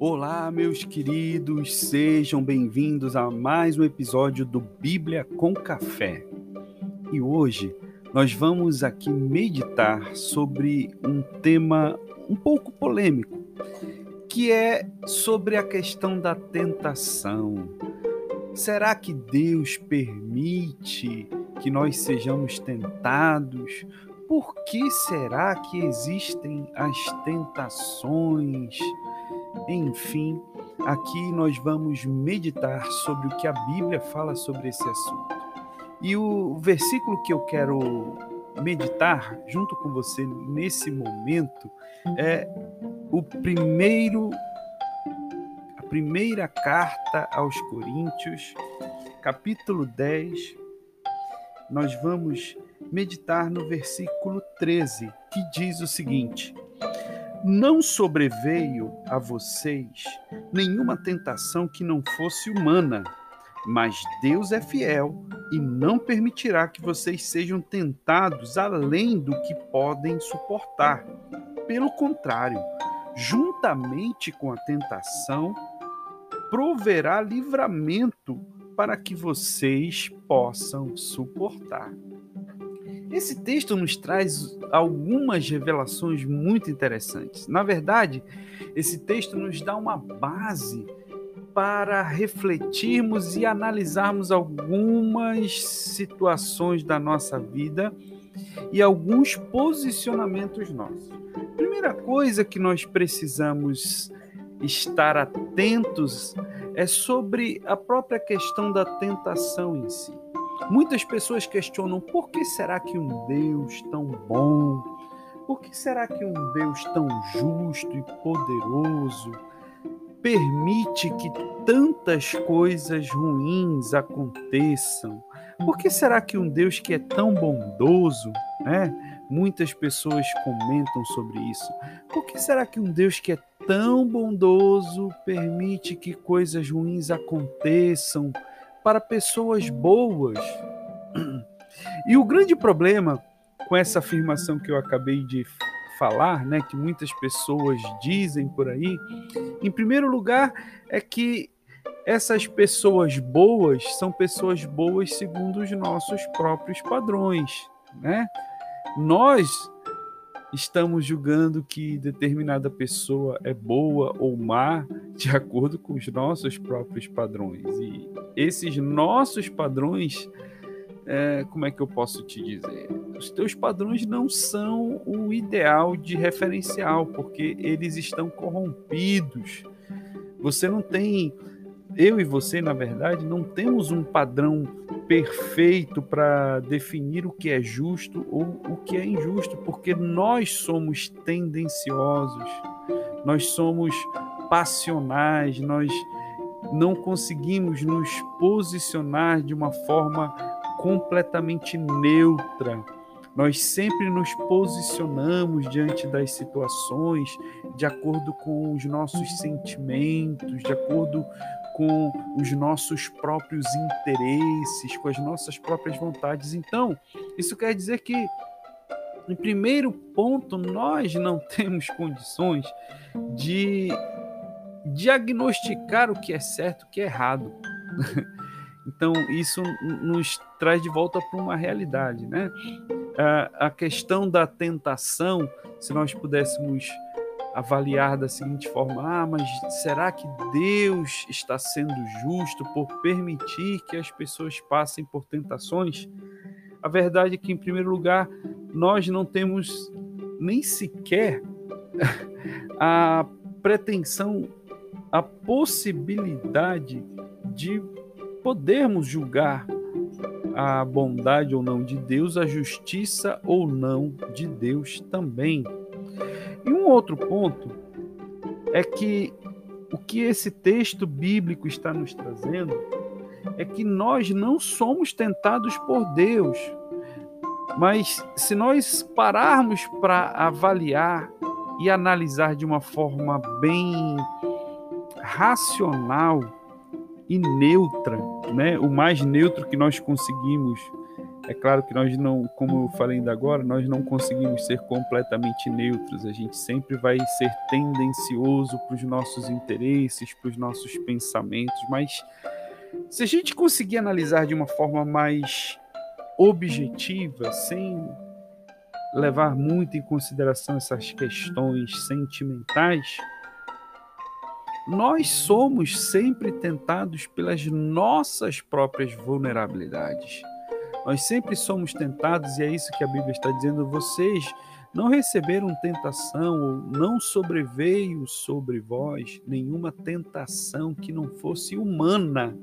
Olá, meus queridos, sejam bem-vindos a mais um episódio do Bíblia com Café. E hoje nós vamos aqui meditar sobre um tema um pouco polêmico, que é sobre a questão da tentação. Será que Deus permite que nós sejamos tentados? Por que será que existem as tentações? Enfim, aqui nós vamos meditar sobre o que a Bíblia fala sobre esse assunto. E o versículo que eu quero meditar junto com você nesse momento é o primeiro a primeira carta aos Coríntios, capítulo 10. Nós vamos meditar no versículo 13, que diz o seguinte: Não sobreveio a vocês nenhuma tentação que não fosse humana, mas Deus é fiel e não permitirá que vocês sejam tentados além do que podem suportar. Pelo contrário, juntamente com a tentação, proverá livramento para que vocês possam suportar. Esse texto nos traz algumas revelações muito interessantes. Na verdade, esse texto nos dá uma base para refletirmos e analisarmos algumas situações da nossa vida e alguns posicionamentos nossos. Primeira coisa que nós precisamos estar atentos é sobre a própria questão da tentação em si. Muitas pessoas questionam por que será que um Deus tão bom, por que será que um Deus tão justo e poderoso permite que tantas coisas ruins aconteçam? Por que será que um Deus que é tão bondoso, né? Muitas pessoas comentam sobre isso. Por que será que um Deus que é tão bondoso permite que coisas ruins aconteçam para pessoas boas? E o grande problema com essa afirmação que eu acabei de falar, né, que muitas pessoas dizem por aí, em primeiro lugar, é que essas pessoas boas são pessoas boas segundo os nossos próprios padrões, né? Nós estamos julgando que determinada pessoa é boa ou má de acordo com os nossos próprios padrões. E esses nossos padrões, é, como é que eu posso te dizer? Os teus padrões não são o ideal de referencial, porque eles estão corrompidos. Você não tem eu e você, na verdade, não temos um padrão perfeito para definir o que é justo ou o que é injusto, porque nós somos tendenciosos, nós somos passionais, nós não conseguimos nos posicionar de uma forma completamente neutra. Nós sempre nos posicionamos diante das situações de acordo com os nossos sentimentos, de acordo com os nossos próprios interesses, com as nossas próprias vontades. Então, isso quer dizer que, em primeiro ponto, nós não temos condições de diagnosticar o que é certo o que é errado. Então, isso nos traz de volta para uma realidade, né? A questão da tentação, se nós pudéssemos avaliar da seguinte forma: ah, mas será que Deus está sendo justo por permitir que as pessoas passem por tentações? A verdade é que, em primeiro lugar, nós não temos nem sequer a pretensão, a possibilidade de podermos julgar a bondade ou não de Deus, a justiça ou não de Deus também. E um outro ponto é que o que esse texto bíblico está nos trazendo é que nós não somos tentados por Deus. Mas se nós pararmos para avaliar e analisar de uma forma bem racional e neutra, né? o mais neutro que nós conseguimos É claro que nós não, como eu falei ainda agora, nós não conseguimos ser completamente neutros. A gente sempre vai ser tendencioso para os nossos interesses, para os nossos pensamentos, mas se a gente conseguir analisar de uma forma mais objetiva, sem levar muito em consideração essas questões sentimentais, nós somos sempre tentados pelas nossas próprias vulnerabilidades. Nós sempre somos tentados, e é isso que a Bíblia está dizendo: vocês não receberam tentação, ou não sobreveio sobre vós nenhuma tentação que não fosse humana,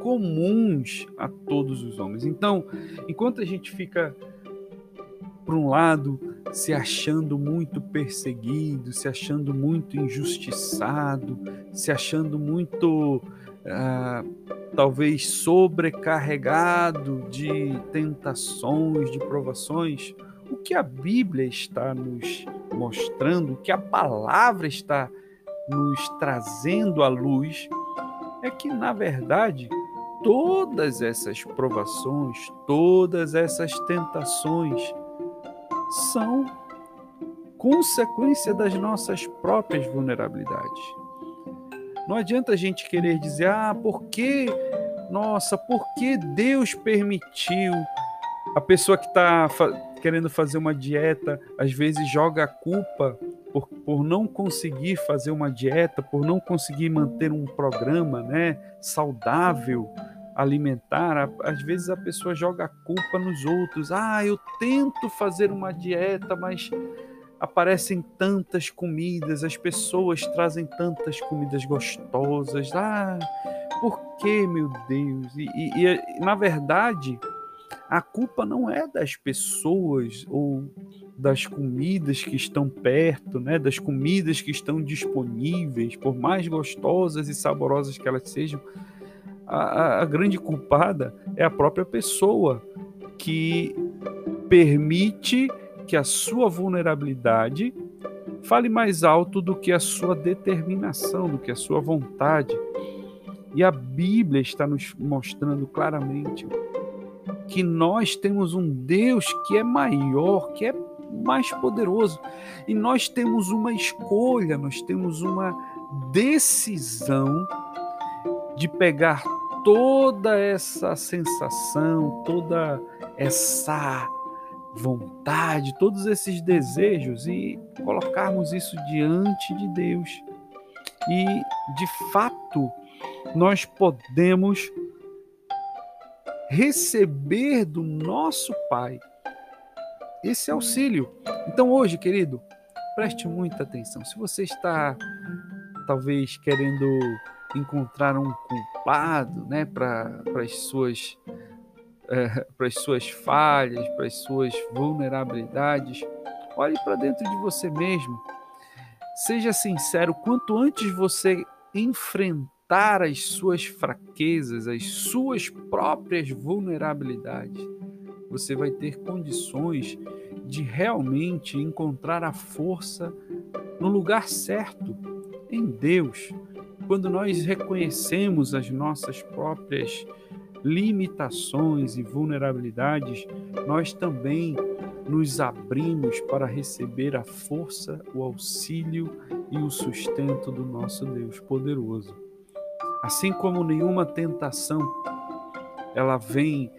comuns a todos os homens. Então, enquanto a gente fica, por um lado, se achando muito perseguido, se achando muito injustiçado, se achando muito, ah, talvez, sobrecarregado de tentações, de provações, o que a Bíblia está nos mostrando, o que a palavra está nos trazendo à luz, é que, na verdade, todas essas provações, todas essas tentações, são consequência das nossas próprias vulnerabilidades. Não adianta a gente querer dizer, ah, por que, nossa, por que Deus permitiu a pessoa que está fa querendo fazer uma dieta, às vezes joga a culpa por, por não conseguir fazer uma dieta, por não conseguir manter um programa né, saudável, alimentar, às vezes a pessoa joga a culpa nos outros. Ah, eu tento fazer uma dieta, mas aparecem tantas comidas, as pessoas trazem tantas comidas gostosas. Ah, por que, meu Deus? E, e, e na verdade, a culpa não é das pessoas ou das comidas que estão perto, né, das comidas que estão disponíveis, por mais gostosas e saborosas que elas sejam, a, a grande culpada é a própria pessoa que permite que a sua vulnerabilidade fale mais alto do que a sua determinação, do que a sua vontade. E a Bíblia está nos mostrando claramente que nós temos um Deus que é maior, que é mais poderoso. E nós temos uma escolha, nós temos uma decisão de pegar toda essa sensação, toda essa vontade, todos esses desejos e colocarmos isso diante de Deus. E, de fato, nós podemos receber do nosso Pai esse auxílio. Então, hoje, querido, preste muita atenção. Se você está talvez querendo encontrar um culpado né, para as suas, é, suas falhas, para as suas vulnerabilidades, olhe para dentro de você mesmo. Seja sincero, quanto antes você enfrentar as suas fraquezas, as suas próprias vulnerabilidades, você vai ter condições de realmente encontrar a força no lugar certo, em Deus, quando nós reconhecemos as nossas próprias limitações e vulnerabilidades, nós também nos abrimos para receber a força, o auxílio e o sustento do nosso Deus poderoso. Assim como nenhuma tentação ela vem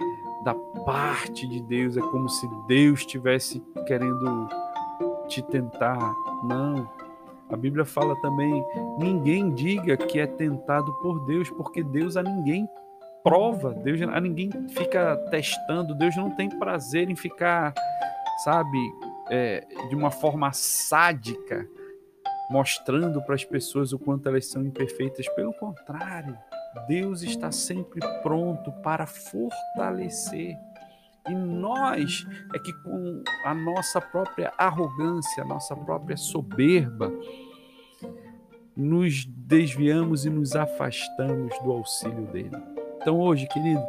da parte de Deus, é como se Deus estivesse querendo te tentar. Não, a Bíblia fala também: ninguém diga que é tentado por Deus, porque Deus a ninguém prova, Deus a ninguém fica testando, Deus não tem prazer em ficar, sabe, é, de uma forma sádica, mostrando para as pessoas o quanto elas são imperfeitas. Pelo contrário, Deus está sempre pronto para fortalecer e nós é que com a nossa própria arrogância, a nossa própria soberba, nos desviamos e nos afastamos do auxílio dele. Então hoje, querido,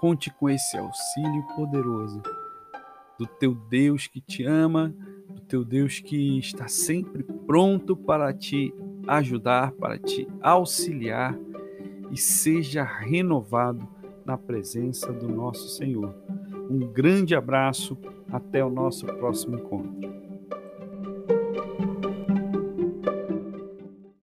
conte com esse auxílio poderoso do teu Deus que te ama, do teu Deus que está sempre pronto para te ajudar, para te auxiliar e seja renovado na presença do nosso Senhor. Um grande abraço, até o nosso próximo encontro.